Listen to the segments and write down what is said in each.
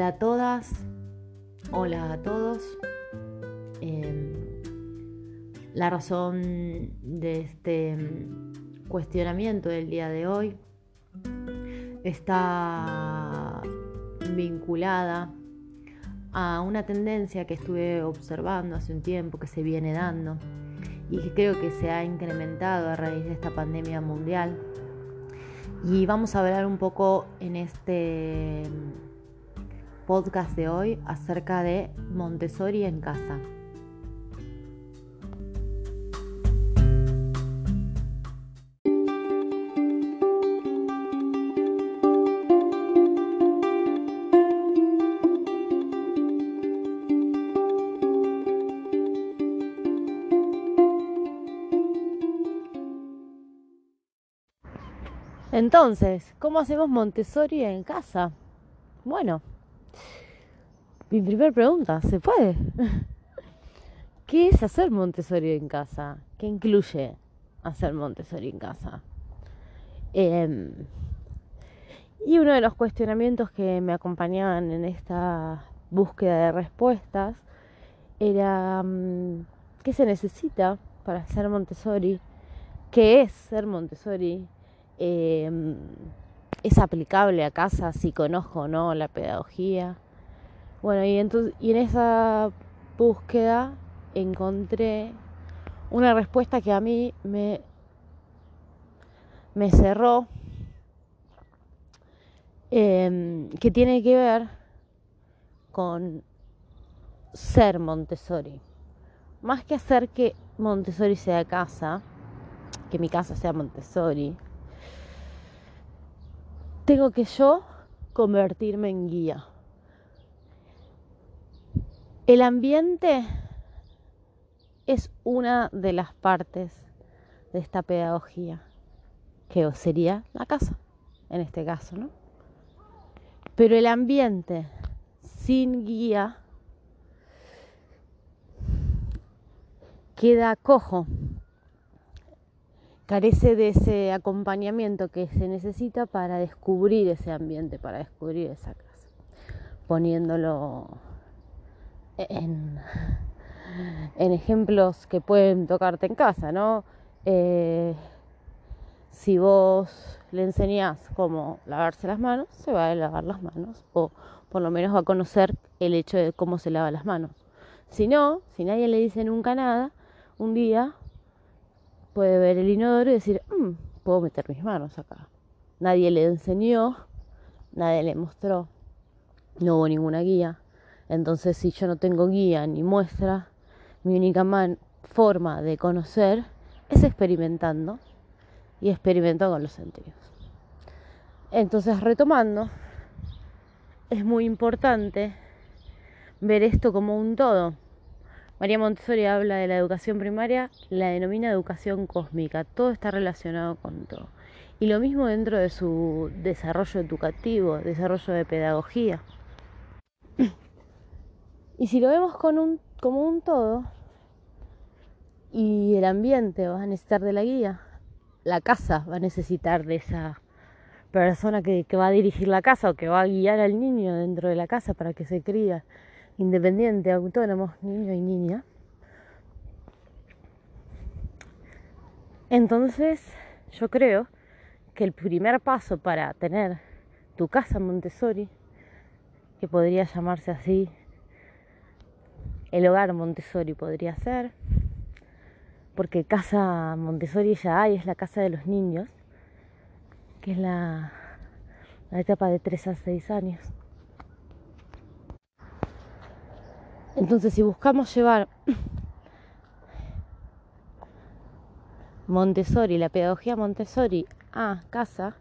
Hola a todas, hola a todos. Em, la razón de este cuestionamiento del día de hoy está vinculada a una tendencia que estuve observando hace un tiempo, que se viene dando y que creo que se ha incrementado a raíz de esta pandemia mundial. Y vamos a hablar un poco en este podcast de hoy acerca de Montessori en casa. Entonces, ¿cómo hacemos Montessori en casa? Bueno, mi primera pregunta, ¿se puede? ¿Qué es hacer Montessori en casa? ¿Qué incluye hacer Montessori en casa? Em, y uno de los cuestionamientos que me acompañaban en esta búsqueda de respuestas era mm, ¿qué se necesita para hacer Montessori? ¿Qué es ser Montessori? Em, ¿Es aplicable a casa si conozco o no la pedagogía? Bueno, y, entonces, y en esa búsqueda encontré una respuesta que a mí me, me cerró, em, que tiene que ver con ser Montessori. Más que hacer que Montessori sea casa, que mi casa sea Montessori, tengo que yo convertirme en guía. El ambiente es una de las partes de esta pedagogía, que sería la casa, en este caso, ¿no? Pero el ambiente sin guía queda cojo, carece de ese acompañamiento que se necesita para descubrir ese ambiente, para descubrir esa casa, poniéndolo en, ejemplos que pueden tocarte en casa, ¿no? Eh, si vos le enseñás cómo lavarse las manos, se va a lavar las manos, o por lo menos va a conocer el hecho de cómo se lava las manos. Si no, si nadie le dice nunca nada, un día puede ver el inodoro y decir, mm, puedo meter mis manos acá. Nadie le enseñó, nadie le mostró, no hubo ninguna guía. Entonces, si yo no tengo guía ni muestra, mi única forma de conocer es experimentando y experimento con los sentidos. Entonces, retomando, es muy importante ver esto como un todo. María Montessori habla de la educación primaria, la denomina educación cósmica, todo está relacionado con todo. Y lo mismo dentro de su desarrollo educativo, desarrollo de pedagogía. Y si lo vemos como un todo, y el ambiente va a necesitar de la guía, la casa va a necesitar de esa persona que, va a dirigir la casa o que va a guiar al niño dentro de la casa para que se cría independiente, autónomo, niño y niña. Entonces, yo creo que el primer paso para tener tu casa Montessori, que podría llamarse así el hogar Montessori podría ser, porque casa Montessori ya hay, es la casa de los niños, que es la, la etapa de 3 a 6 años. Entonces, si buscamos llevar Montessori, la pedagogía Montessori a casa,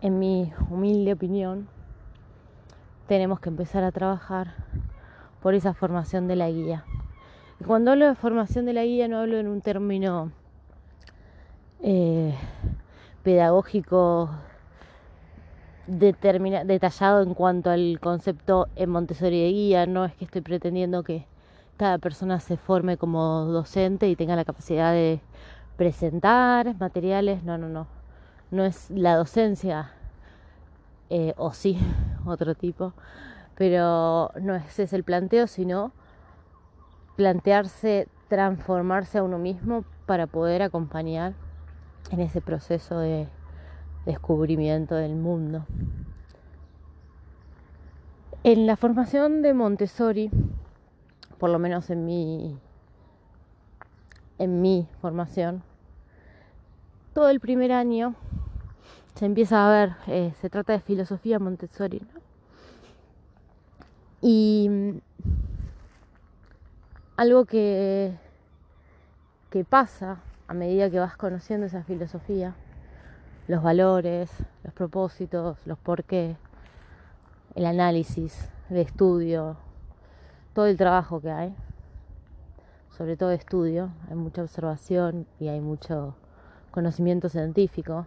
en mi humilde opinión, tenemos que empezar a trabajar por esa formación de la guía. Y cuando hablo de formación de la guía no hablo en un término eh, pedagógico detallado en cuanto al concepto en Montessori de guía, no es que estoy pretendiendo que cada persona se forme como docente y tenga la capacidad de presentar materiales, no, no, no, no es la docencia, eh, o sí, otro tipo, pero no ese es el planteo, sino plantearse transformarse a uno mismo para poder acompañar en ese proceso de descubrimiento del mundo. En la formación de Montessori, por lo menos en mi, en mi formación, todo el primer año se empieza a ver, eh, se trata de filosofía Montessori. Y mm, algo que, que pasa a medida que vas conociendo esa filosofía, los valores, los propósitos, los por qué, el análisis de estudio, todo el trabajo que hay, sobre todo estudio, hay mucha observación y hay mucho conocimiento científico.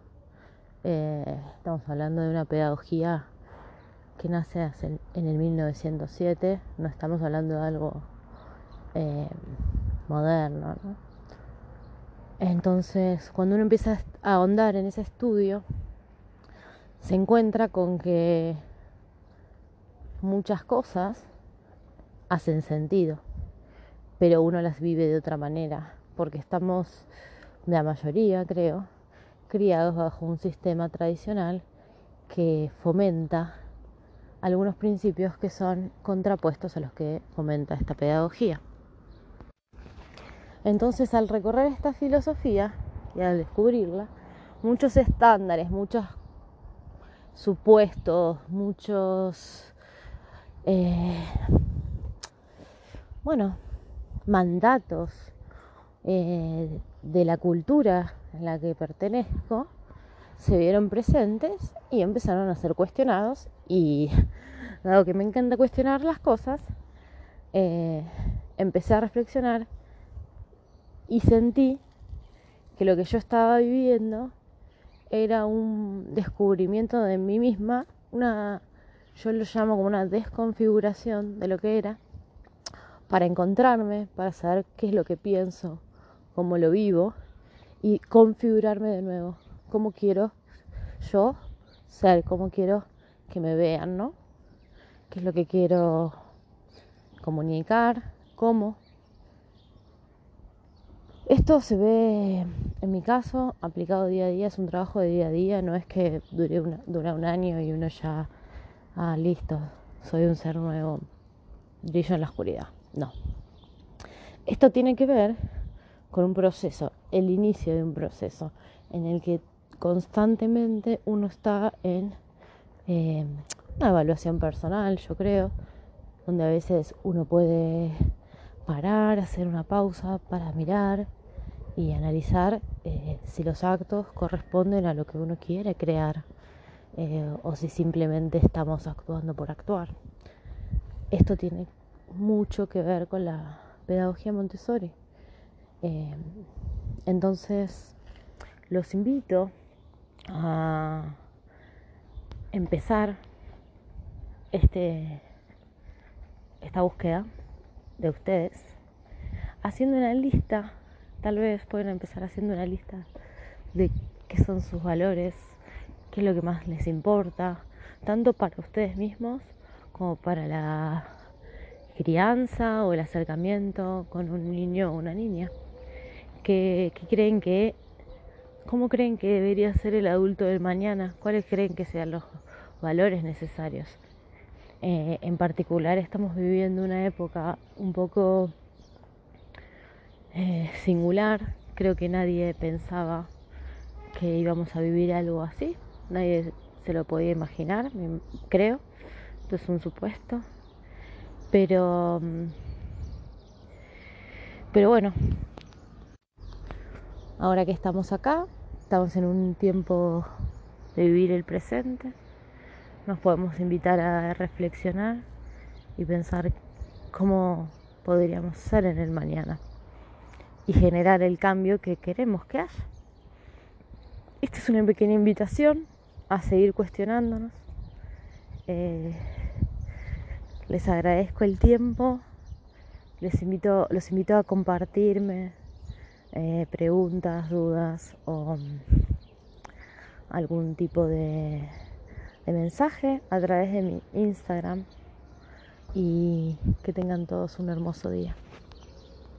Eh, estamos hablando de una pedagogía que nace en el 1907, no estamos hablando de algo eh, moderno. Entonces, cuando uno empieza a ahondar en ese estudio, se encuentra con que muchas cosas hacen sentido, pero uno las vive de otra manera, porque estamos la mayoría creo, criados bajo un sistema tradicional que fomenta algunos principios que son contrapuestos a los que fomenta esta pedagogía. Entonces al recorrer esta filosofía y al descubrirla, muchos estándares, muchos supuestos, muchos, eh, bueno, mandatos eh, de la cultura en la que pertenezco se vieron presentes y empezaron a ser cuestionados. Y dado que me encanta cuestionar las cosas, eh, empecé a reflexionar y sentí que lo que yo estaba viviendo era un descubrimiento de mí misma, una, yo lo llamo como una desconfiguración de lo que era, para encontrarme, para saber qué es lo que pienso, cómo lo vivo y configurarme de nuevo, cómo quiero yo ser, cómo quiero que me vean, ¿no? ¿Qué es lo que quiero comunicar? ¿Cómo? Esto se ve, en mi caso, aplicado día a día, es un trabajo de día a día, no es que dure dura un año y uno ya, ah, listo, soy un ser nuevo, brillo en la oscuridad. No. Esto tiene que ver con un proceso, el inicio de un proceso en el que constantemente uno está en eh, una evaluación personal, yo creo, donde a veces uno puede parar, hacer una pausa para mirar y analizar eh, si los actos corresponden a lo que uno quiere crear eh, o si simplemente estamos actuando por actuar. Esto tiene mucho que ver con la pedagogía Montessori. Eh, entonces, los invito a empezar este, esta búsqueda de ustedes haciendo una lista, tal vez pueden empezar haciendo una lista de qué son sus valores, qué es lo que más les importa, tanto para ustedes mismos como para la crianza o el acercamiento con un niño o una niña que, creen que, cómo creen que debería ser el adulto del mañana, cuáles creen que sean los valores necesarios. Eh, en particular estamos viviendo una época un poco eh, singular, creo que nadie pensaba que íbamos a vivir algo así, nadie se lo podía imaginar, creo, esto es un supuesto, pero, mm, pero bueno, Ahora que estamos acá, estamos en un tiempo de vivir el presente, nos podemos invitar a reflexionar y pensar cómo podríamos ser en el mañana y generar el cambio que queremos que haya. Esta es una pequeña invitación a seguir cuestionándonos. Eh, les agradezco el tiempo, les invito, los invito a compartirme eh, preguntas, dudas o mm, algún tipo de, de mensaje a través de mi Instagram y que tengan todos un hermoso día.